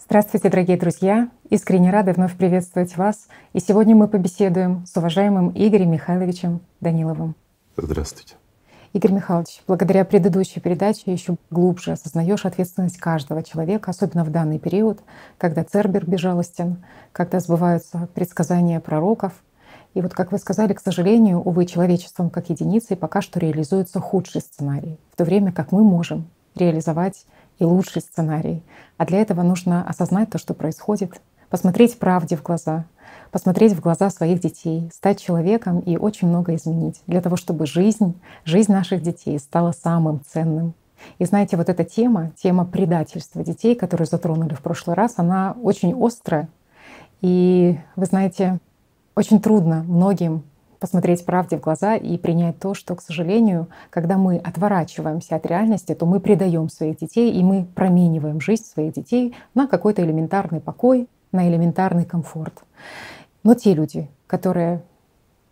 Здравствуйте, дорогие друзья! Искренне рада вновь приветствовать вас. И сегодня мы побеседуем с уважаемым Игорем Михайловичем Даниловым. Здравствуйте. Игорь Михайлович, благодаря предыдущей передаче еще глубже осознаешь ответственность каждого человека, особенно в данный период, когда Цербер безжалостен, когда сбываются предсказания пророков. И вот, как вы сказали, к сожалению, увы, человечеством как единицей пока что реализуется худший сценарий, в то время как мы можем реализовать и лучший сценарий. А для этого нужно осознать то, что происходит, посмотреть правде в глаза, посмотреть в глаза своих детей, стать человеком и очень много изменить для того, чтобы жизнь, жизнь наших детей стала самым ценным. И знаете, вот эта тема, тема предательства детей, которую затронули в прошлый раз, она очень острая. И вы знаете, очень трудно многим посмотреть правде в глаза и принять то, что, к сожалению, когда мы отворачиваемся от реальности, то мы предаем своих детей и мы промениваем жизнь своих детей на какой-то элементарный покой, на элементарный комфорт. Но те люди, которые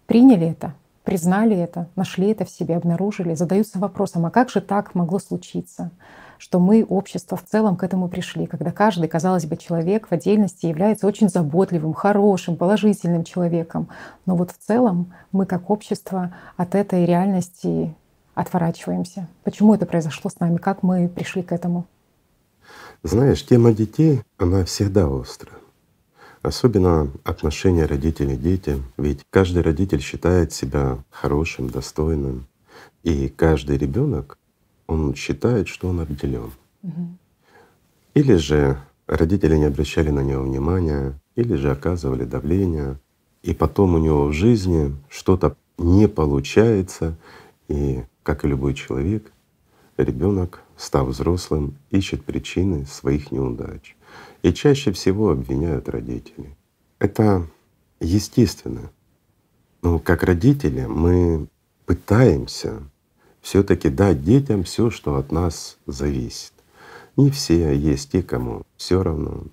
приняли это, признали это, нашли это в себе, обнаружили, задаются вопросом, а как же так могло случиться? Что мы, общество в целом, к этому пришли, когда каждый, казалось бы, человек в отдельности является очень заботливым, хорошим, положительным человеком. Но вот в целом мы как общество от этой реальности отворачиваемся. Почему это произошло с нами? Как мы пришли к этому? Знаешь, тема детей, она всегда острая. Особенно отношения родителей к детям. Ведь каждый родитель считает себя хорошим, достойным. И каждый ребенок он считает, что он обделен. Или же родители не обращали на него внимания, или же оказывали давление, и потом у него в жизни что-то не получается, и как и любой человек, ребенок, став взрослым, ищет причины своих неудач. И чаще всего обвиняют родителей. Это естественно. Но как родители мы пытаемся все-таки дать детям все, что от нас зависит. Не все, а есть те, кому все равно,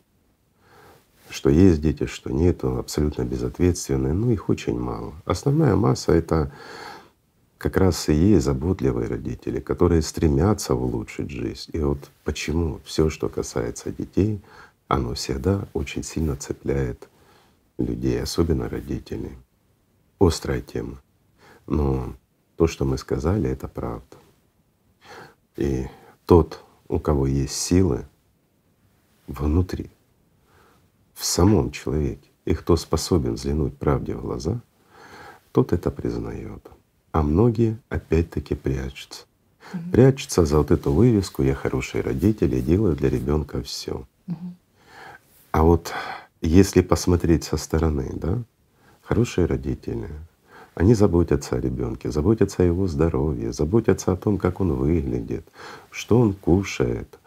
что есть дети, что нету, абсолютно безответственные, но их очень мало. Основная масса — это как раз и есть заботливые родители, которые стремятся улучшить жизнь. И вот почему все, что касается детей, оно всегда очень сильно цепляет людей, особенно родителей. Острая тема. Но то, что мы сказали, это правда. И тот, у кого есть силы внутри, в самом человеке, и кто способен взглянуть правде в глаза, тот это признает. А многие опять-таки прячутся. Угу. Прячутся за вот эту вывеску «Я хороший родитель и делаю для ребенка все». Угу. А вот если посмотреть со стороны, да, хорошие родители, они заботятся о ребенке, заботятся о его здоровье, заботятся о том, как он выглядит, что он кушает,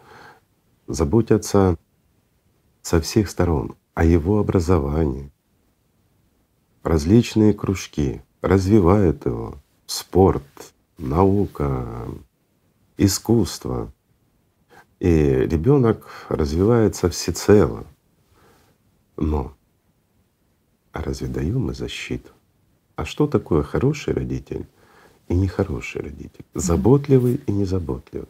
заботятся со всех сторон о его образовании. Различные кружки развивают его, спорт, наука, искусство. И ребенок развивается всецело. Но а разве даем мы защиту? А что такое хороший родитель и нехороший родитель? Заботливый и незаботливый.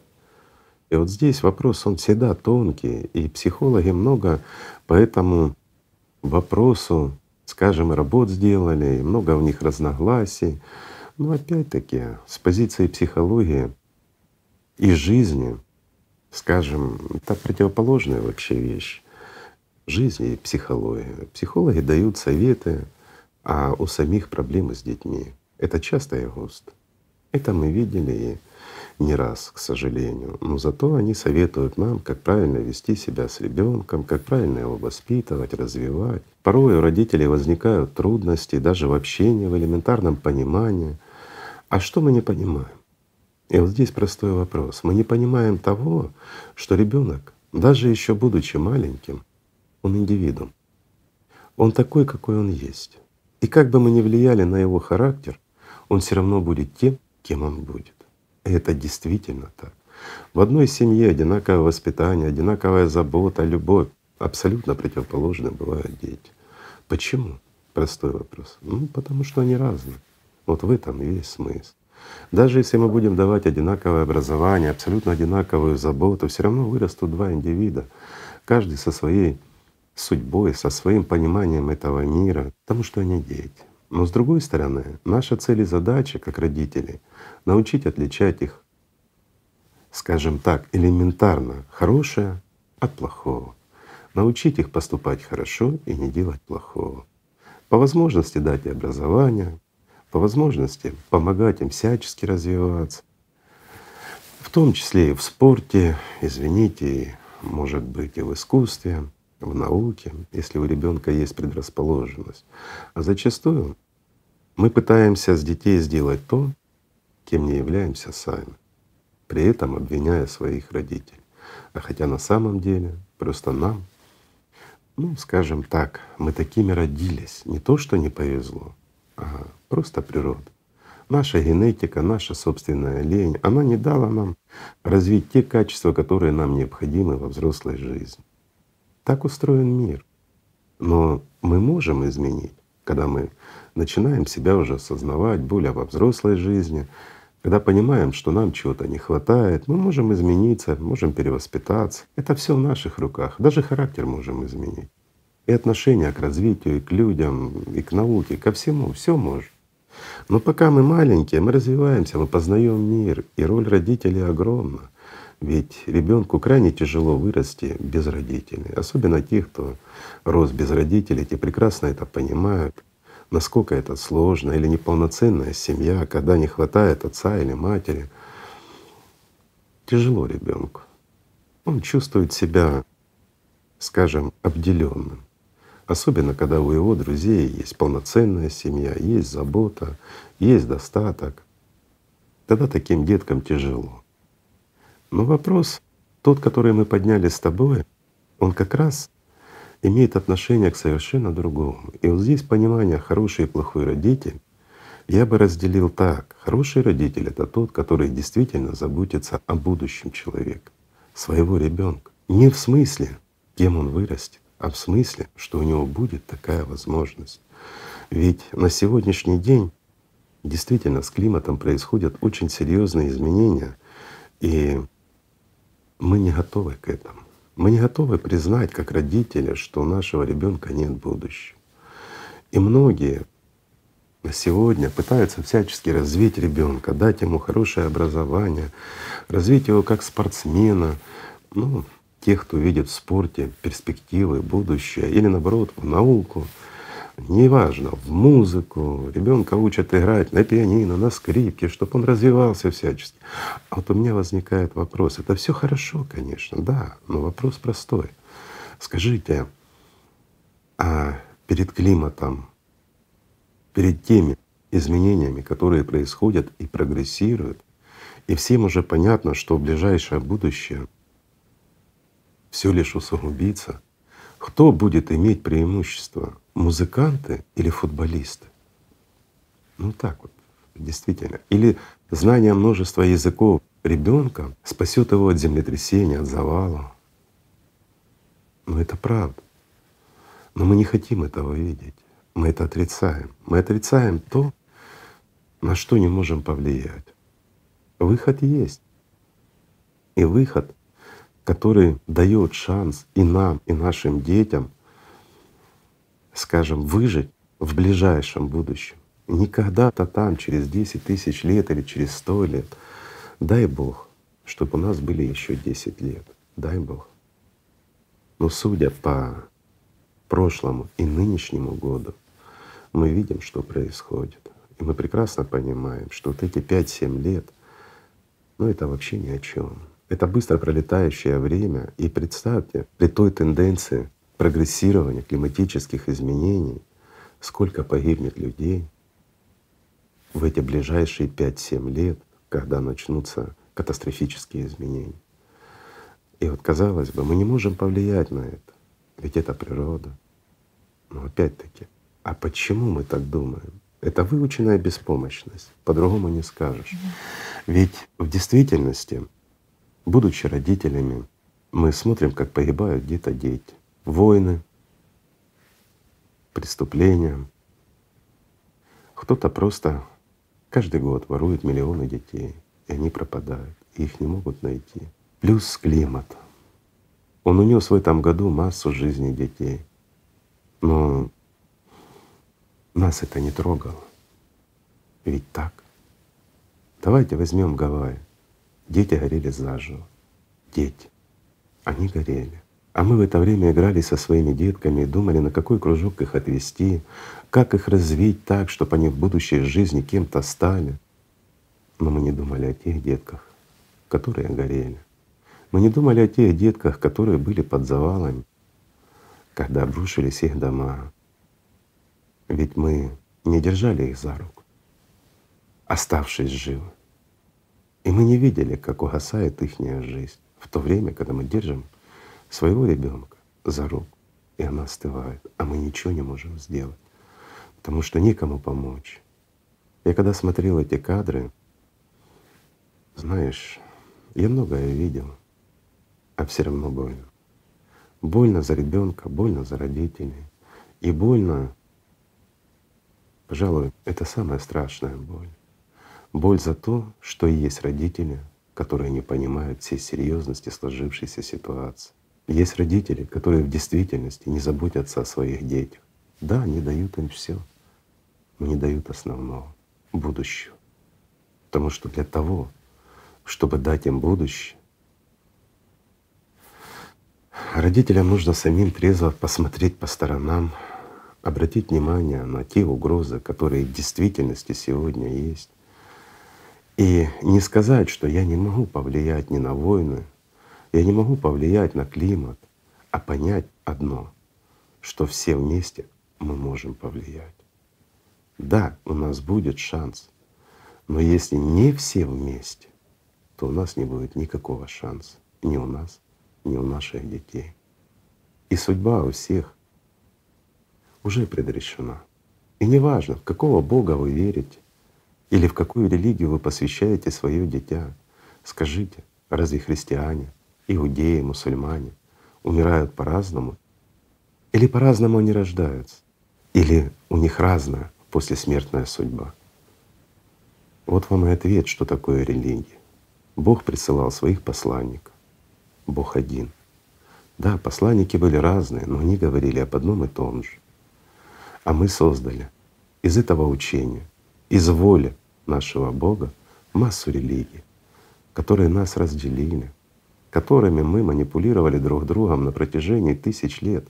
И вот здесь вопрос, он всегда тонкий, и психологи много по этому вопросу, скажем, работ сделали, и много у них разногласий. Но опять-таки с позиции психологии и жизни, скажем, это противоположная вообще вещь. Жизнь и психология. Психологи дают советы, а у самих проблемы с детьми. Это часто и густо. Это мы видели и не раз, к сожалению. Но зато они советуют нам, как правильно вести себя с ребенком, как правильно его воспитывать, развивать. Порой у родителей возникают трудности даже в общении, в элементарном понимании. А что мы не понимаем? И вот здесь простой вопрос. Мы не понимаем того, что ребенок, даже еще будучи маленьким, он индивидуум. Он такой, какой он есть. И как бы мы ни влияли на его характер, он все равно будет тем, кем он будет. И это действительно так. В одной семье одинаковое воспитание, одинаковая забота, любовь. Абсолютно противоположные бывают дети. Почему? Простой вопрос. Ну, потому что они разные. Вот в этом и весь смысл. Даже если мы будем давать одинаковое образование, абсолютно одинаковую заботу, все равно вырастут два индивида, каждый со своей судьбой, со своим пониманием этого мира, потому что они дети. Но с другой стороны, наша цель и задача как родителей — научить отличать их, скажем так, элементарно хорошее от плохого, научить их поступать хорошо и не делать плохого. По возможности дать и образование, по возможности помогать им всячески развиваться, в том числе и в спорте, извините, может быть и в искусстве, в науке, если у ребенка есть предрасположенность. А зачастую мы пытаемся с детей сделать то, кем не являемся сами, при этом обвиняя своих родителей. А хотя на самом деле просто нам, ну, скажем так, мы такими родились, не то, что не повезло, а просто природа. Наша генетика, наша собственная лень, она не дала нам развить те качества, которые нам необходимы во взрослой жизни. Так устроен мир. Но мы можем изменить, когда мы начинаем себя уже осознавать более во взрослой жизни, когда понимаем, что нам чего-то не хватает, мы можем измениться, можем перевоспитаться. Это все в наших руках. Даже характер можем изменить. И отношение к развитию, и к людям, и к науке, ко всему, все можем. Но пока мы маленькие, мы развиваемся, мы познаем мир, и роль родителей огромна. Ведь ребенку крайне тяжело вырасти без родителей, особенно тех, кто рос без родителей, те прекрасно это понимают, насколько это сложно или неполноценная семья, когда не хватает отца или матери. Тяжело ребенку. Он чувствует себя, скажем, обделенным. Особенно, когда у его друзей есть полноценная семья, есть забота, есть достаток. Тогда таким деткам тяжело. Но вопрос, тот, который мы подняли с тобой, он как раз имеет отношение к совершенно другому. И вот здесь понимание хороший и плохой родитель я бы разделил так. Хороший родитель — это тот, который действительно заботится о будущем человека, своего ребенка. Не в смысле, кем он вырастет, а в смысле, что у него будет такая возможность. Ведь на сегодняшний день действительно с климатом происходят очень серьезные изменения, и мы не готовы к этому. Мы не готовы признать как родители, что у нашего ребенка нет будущего. И многие сегодня пытаются всячески развить ребенка, дать ему хорошее образование, развить его как спортсмена, ну, тех, кто видит в спорте перспективы, будущее, или наоборот в науку, неважно, в музыку. Ребенка учат играть на пианино, на скрипке, чтобы он развивался всячески. А вот у меня возникает вопрос. Это все хорошо, конечно, да, но вопрос простой. Скажите, а перед климатом, перед теми изменениями, которые происходят и прогрессируют, и всем уже понятно, что в ближайшее будущее все лишь усугубится, кто будет иметь преимущество, музыканты или футболисты? Ну так вот, действительно. Или знание множества языков ребенка спасет его от землетрясения, от завала. Но это правда. Но мы не хотим этого видеть. Мы это отрицаем. Мы отрицаем то, на что не можем повлиять. Выход есть. И выход который дает шанс и нам, и нашим детям, скажем, выжить в ближайшем будущем. Не когда-то там, через 10 тысяч лет или через 100 лет. Дай Бог, чтобы у нас были еще 10 лет. Дай Бог. Но судя по прошлому и нынешнему году, мы видим, что происходит. И мы прекрасно понимаем, что вот эти 5-7 лет, ну это вообще ни о чем. Это быстро пролетающее время. И представьте, при той тенденции прогрессирования климатических изменений, сколько погибнет людей в эти ближайшие 5-7 лет, когда начнутся катастрофические изменения. И вот казалось бы, мы не можем повлиять на это, ведь это природа. Но опять-таки, а почему мы так думаем? Это выученная беспомощность, по-другому не скажешь. Ведь в действительности Будучи родителями, мы смотрим, как погибают где-то дети. Войны, преступления. Кто-то просто каждый год ворует миллионы детей, и они пропадают, и их не могут найти. Плюс климат. Он унес в этом году массу жизней детей. Но нас это не трогало. Ведь так. Давайте возьмем Гавайи. Дети горели заживо. Дети. Они горели. А мы в это время играли со своими детками и думали, на какой кружок их отвести, как их развить так, чтобы они в будущей жизни кем-то стали. Но мы не думали о тех детках, которые горели. Мы не думали о тех детках, которые были под завалами, когда обрушились их дома. Ведь мы не держали их за руку, оставшись живы. И мы не видели, как угасает их жизнь в то время, когда мы держим своего ребенка за руку, и она остывает, а мы ничего не можем сделать, потому что некому помочь. Я когда смотрел эти кадры, знаешь, я многое видел, а все равно больно. Больно за ребенка, больно за родителей. И больно, пожалуй, это самая страшная боль. Боль за то, что есть родители, которые не понимают всей серьезности сложившейся ситуации. Есть родители, которые в действительности не заботятся о своих детях. Да, они дают им все, но не дают основного — будущего. Потому что для того, чтобы дать им будущее, родителям нужно самим трезво посмотреть по сторонам, обратить внимание на те угрозы, которые в действительности сегодня есть. И не сказать, что я не могу повлиять ни на войны, я не могу повлиять на климат, а понять одно, что все вместе мы можем повлиять. Да, у нас будет шанс, но если не все вместе, то у нас не будет никакого шанса ни у нас, ни у наших детей. И судьба у всех уже предрешена. И неважно, в какого Бога вы верите или в какую религию вы посвящаете свое дитя, скажите, разве христиане иудеи, мусульмане умирают по-разному? Или по-разному они рождаются? Или у них разная послесмертная судьба? Вот вам и ответ, что такое религия. Бог присылал своих посланников. Бог один. Да, посланники были разные, но они говорили об одном и том же. А мы создали из этого учения, из воли нашего Бога массу религий, которые нас разделили, которыми мы манипулировали друг другом на протяжении тысяч лет.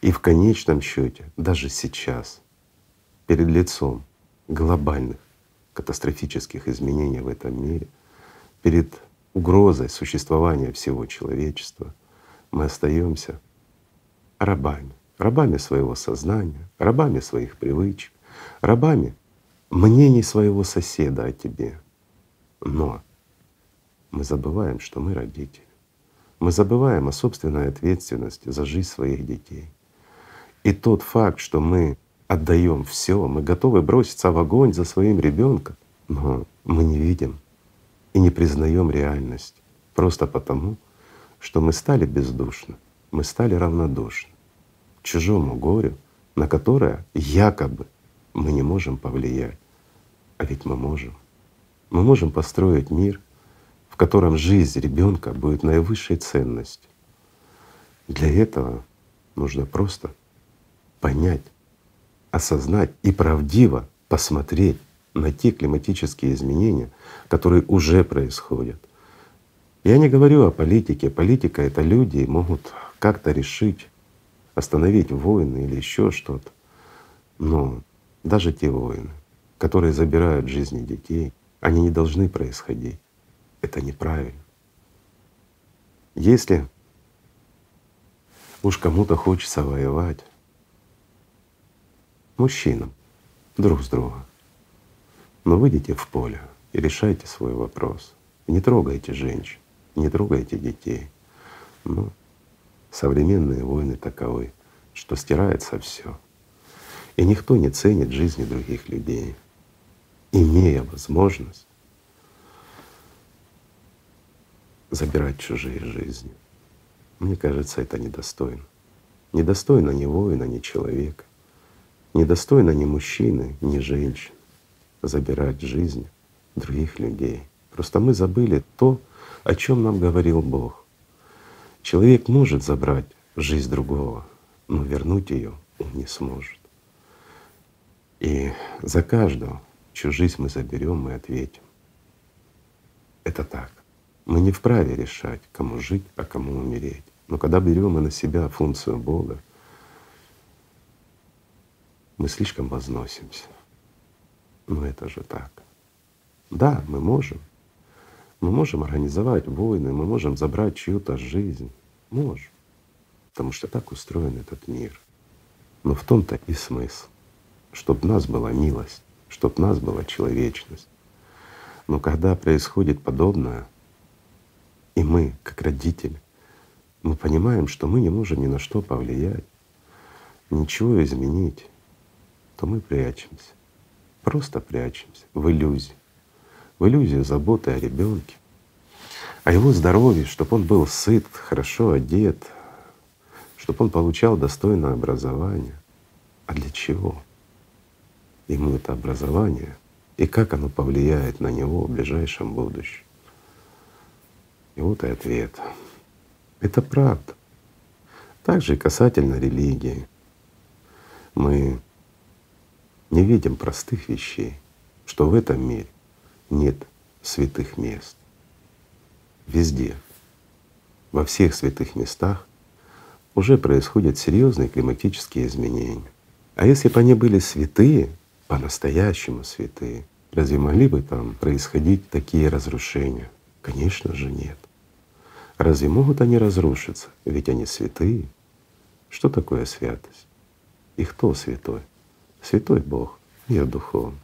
И в конечном счете, даже сейчас, перед лицом глобальных катастрофических изменений в этом мире, перед угрозой существования всего человечества, мы остаемся рабами, рабами своего сознания, рабами своих привычек, рабами мнений своего соседа о тебе. Но мы забываем, что мы родители. Мы забываем о собственной ответственности за жизнь своих детей. И тот факт, что мы отдаем все, мы готовы броситься в огонь за своим ребенком, но мы не видим и не признаем реальность просто потому, что мы стали бездушны, мы стали равнодушны к чужому горю, на которое якобы мы не можем повлиять. А ведь мы можем. Мы можем построить мир, котором жизнь ребенка будет наивысшей ценностью. Для этого нужно просто понять, осознать и правдиво посмотреть на те климатические изменения, которые уже происходят. Я не говорю о политике. Политика — это люди могут как-то решить, остановить войны или еще что-то. Но даже те войны, которые забирают жизни детей, они не должны происходить. Это неправильно. Если уж кому-то хочется воевать, мужчинам, друг с другом, но выйдите в поле и решайте свой вопрос. Не трогайте женщин, не трогайте детей. Ну, современные войны таковы, что стирается все. И никто не ценит жизни других людей, имея возможность забирать чужие жизни. Мне кажется, это недостойно. Недостойно ни воина, ни человека. Недостойно ни мужчины, ни женщины забирать жизни других людей. Просто мы забыли то, о чем нам говорил Бог. Человек может забрать жизнь другого, но вернуть ее он не сможет. И за каждого, чью жизнь мы заберем, мы ответим. Это так. Мы не вправе решать, кому жить, а кому умереть. Но когда берем мы на себя функцию Бога, мы слишком возносимся. Ну это же так. Да, мы можем. Мы можем организовать войны, мы можем забрать чью-то жизнь. Можем. Потому что так устроен этот мир. Но в том-то и смысл, чтобы нас была милость, чтобы нас была человечность. Но когда происходит подобное, и мы, как родители, мы понимаем, что мы не можем ни на что повлиять, ничего изменить, то мы прячемся. Просто прячемся в иллюзии. В иллюзию заботы о ребенке, о его здоровье, чтобы он был сыт, хорошо одет, чтобы он получал достойное образование. А для чего? Ему это образование и как оно повлияет на него в ближайшем будущем. И вот и ответ. Это правда. Также и касательно религии. Мы не видим простых вещей, что в этом мире нет святых мест. Везде, во всех святых местах уже происходят серьезные климатические изменения. А если бы они были святые, по-настоящему святые, разве могли бы там происходить такие разрушения? Конечно же нет. Разве могут они разрушиться? Ведь они святые. Что такое святость? И кто святой? Святой Бог, мир духовный.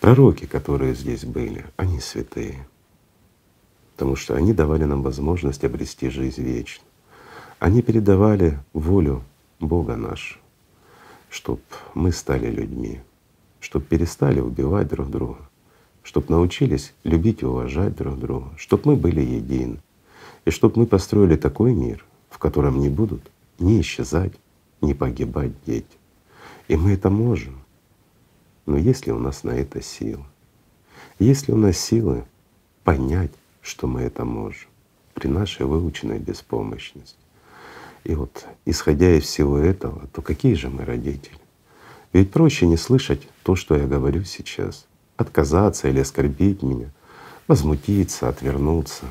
Пророки, которые здесь были, они святые, потому что они давали нам возможность обрести жизнь вечную. Они передавали волю Бога нашего, чтобы мы стали людьми, чтобы перестали убивать друг друга, чтобы научились любить и уважать друг друга, чтобы мы были едины, и чтобы мы построили такой мир, в котором не будут ни исчезать, ни погибать дети. И мы это можем. Но есть ли у нас на это силы? Есть ли у нас силы понять, что мы это можем при нашей выученной беспомощности? И вот, исходя из всего этого, то какие же мы родители? Ведь проще не слышать то, что я говорю сейчас, отказаться или оскорбить меня, возмутиться, отвернуться.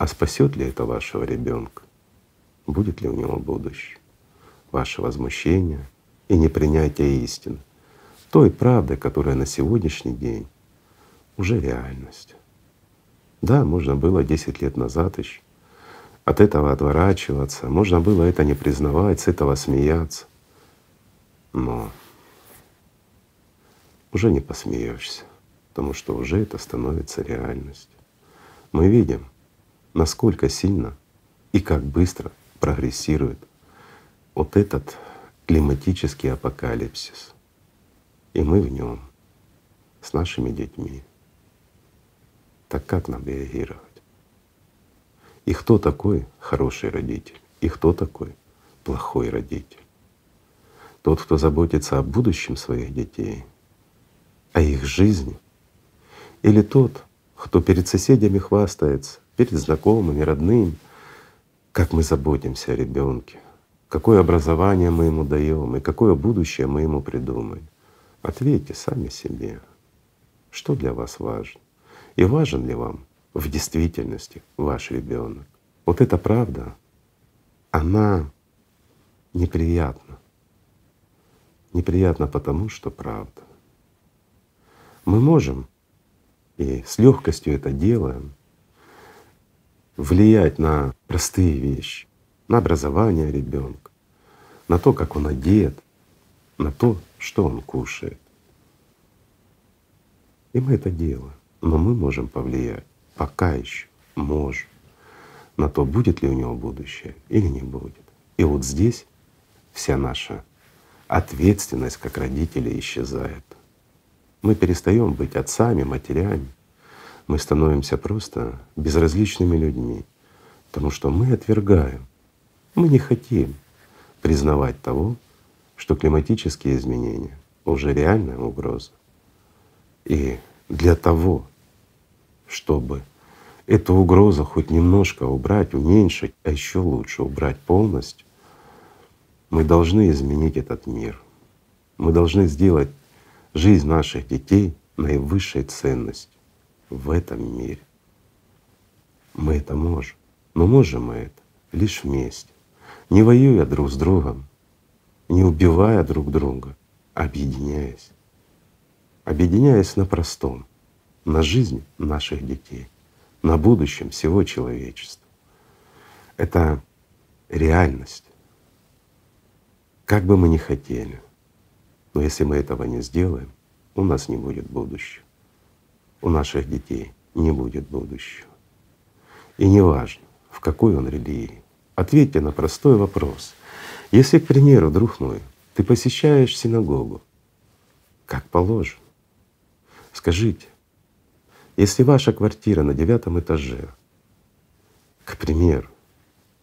А спасет ли это вашего ребенка? Будет ли у него будущее? Ваше возмущение — и непринятие истины, той правды, которая на сегодняшний день уже реальность. Да, можно было 10 лет назад еще от этого отворачиваться, можно было это не признавать, с этого смеяться, но уже не посмеешься, потому что уже это становится реальностью. Мы видим, насколько сильно и как быстро прогрессирует вот этот климатический апокалипсис. И мы в нем с нашими детьми. Так как нам реагировать? И кто такой хороший родитель? И кто такой плохой родитель? Тот, кто заботится о будущем своих детей, о их жизни, или тот, кто перед соседями хвастается, перед знакомыми, родными, как мы заботимся о ребенке, какое образование мы ему даем и какое будущее мы ему придумаем. Ответьте сами себе, что для вас важно и важен ли вам в действительности ваш ребенок. Вот эта правда, она неприятна. Неприятна потому, что правда. Мы можем и с легкостью это делаем, влиять на простые вещи, на образование ребенка, на то, как он одет, на то, что он кушает. И мы это делаем. Но мы можем повлиять, пока еще можем, на то, будет ли у него будущее или не будет. И вот здесь вся наша ответственность как родители исчезает. Мы перестаем быть отцами, матерями, мы становимся просто безразличными людьми, потому что мы отвергаем мы не хотим признавать того, что климатические изменения уже реальная угроза. И для того, чтобы эту угрозу хоть немножко убрать, уменьшить, а еще лучше убрать полностью, мы должны изменить этот мир. Мы должны сделать жизнь наших детей наивысшей ценностью в этом мире. Мы это можем. Но можем мы это лишь вместе, не воюя друг с другом, не убивая друг друга, объединяясь. Объединяясь на простом, на жизнь наших детей, на будущем всего человечества. Это реальность. Как бы мы ни хотели, но если мы этого не сделаем, у нас не будет будущего. У наших детей не будет будущего. И неважно, в какой он религии. Ответьте на простой вопрос. Если, к примеру, друг мой, ты посещаешь синагогу, как положено, скажите, если ваша квартира на девятом этаже, к примеру,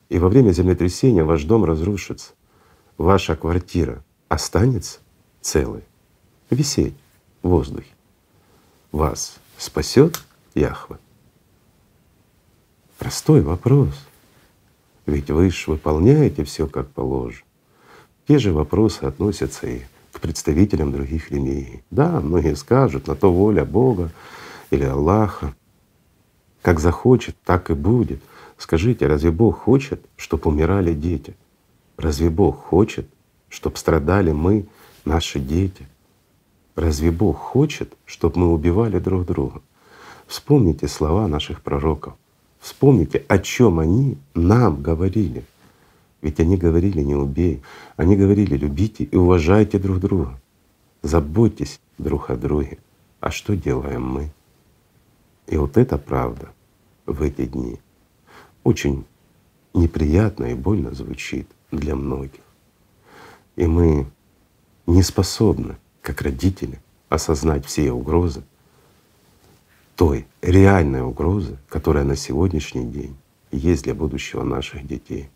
и во время землетрясения ваш дом разрушится, ваша квартира останется целой, висеть в воздухе, вас спасет Яхва? Простой вопрос. Ведь вы же выполняете все как положено. Те же вопросы относятся и к представителям других религий. Да, многие скажут, на то воля Бога или Аллаха. Как захочет, так и будет. Скажите, разве Бог хочет, чтобы умирали дети? Разве Бог хочет, чтобы страдали мы, наши дети? Разве Бог хочет, чтобы мы убивали друг друга? Вспомните слова наших пророков. Вспомните, о чем они нам говорили. Ведь они говорили не убей, они говорили любите и уважайте друг друга, заботьтесь друг о друге. А что делаем мы? И вот эта правда в эти дни очень неприятно и больно звучит для многих. И мы не способны, как родители, осознать все угрозы, той реальной угрозы, которая на сегодняшний день есть для будущего наших детей.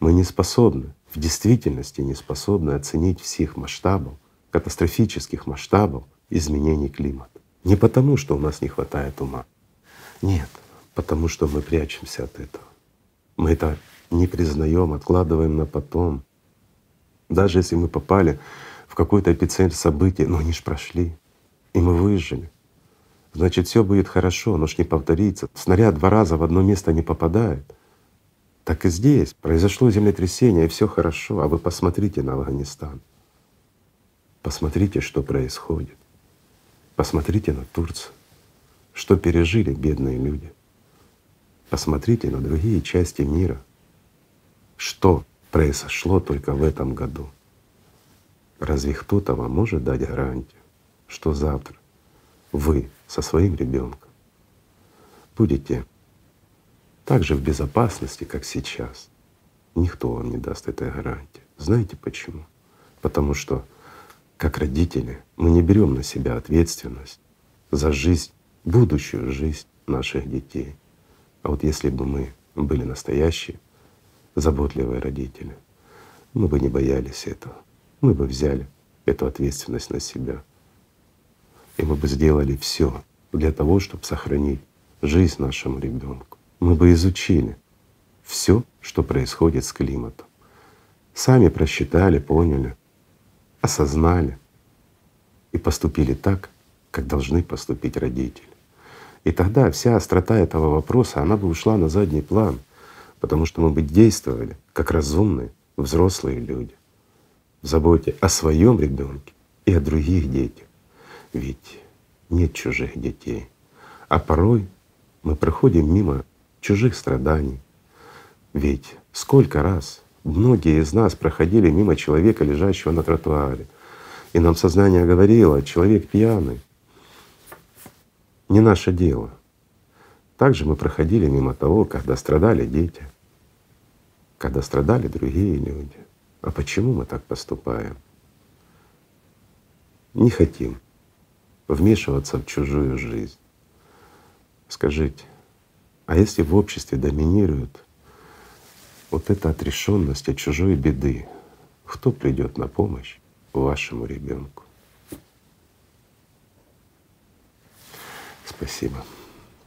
Мы не способны, в действительности не способны оценить всех масштабов, катастрофических масштабов изменений климата. Не потому, что у нас не хватает ума. Нет, потому что мы прячемся от этого. Мы это не признаем, откладываем на потом. Даже если мы попали какой-то эпицентр событий, но они ж прошли, и мы выжили значит все будет хорошо, но ж не повторится. Снаряд два раза в одно место не попадает. Так и здесь произошло землетрясение, и все хорошо, а вы посмотрите на Афганистан. Посмотрите, что происходит. Посмотрите на Турцию, что пережили бедные люди. Посмотрите на другие части мира, что произошло только в этом году. Разве кто-то вам может дать гарантию, что завтра вы со своим ребенком будете так же в безопасности, как сейчас. Никто вам не даст этой гарантии. Знаете почему? Потому что как родители мы не берем на себя ответственность за жизнь, будущую жизнь наших детей. А вот если бы мы были настоящие, заботливые родители, мы бы не боялись этого. Мы бы взяли эту ответственность на себя. И мы бы сделали все для того, чтобы сохранить жизнь нашему ребенку. Мы бы изучили все, что происходит с климатом. Сами просчитали, поняли, осознали и поступили так, как должны поступить родители. И тогда вся острота этого вопроса, она бы ушла на задний план, потому что мы бы действовали как разумные взрослые люди заботе о своем ребенке и о других детях. Ведь нет чужих детей. А порой мы проходим мимо чужих страданий. Ведь сколько раз многие из нас проходили мимо человека, лежащего на тротуаре, и нам сознание говорило, человек пьяный, не наше дело. Также мы проходили мимо того, когда страдали дети, когда страдали другие люди. А почему мы так поступаем? Не хотим вмешиваться в чужую жизнь. Скажите, а если в обществе доминирует вот эта отрешенность от чужой беды, кто придет на помощь вашему ребенку? Спасибо.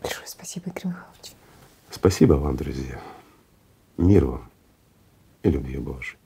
Большое спасибо, Игорь Михайлович. Спасибо вам, друзья. Мир вам и любви Божьей.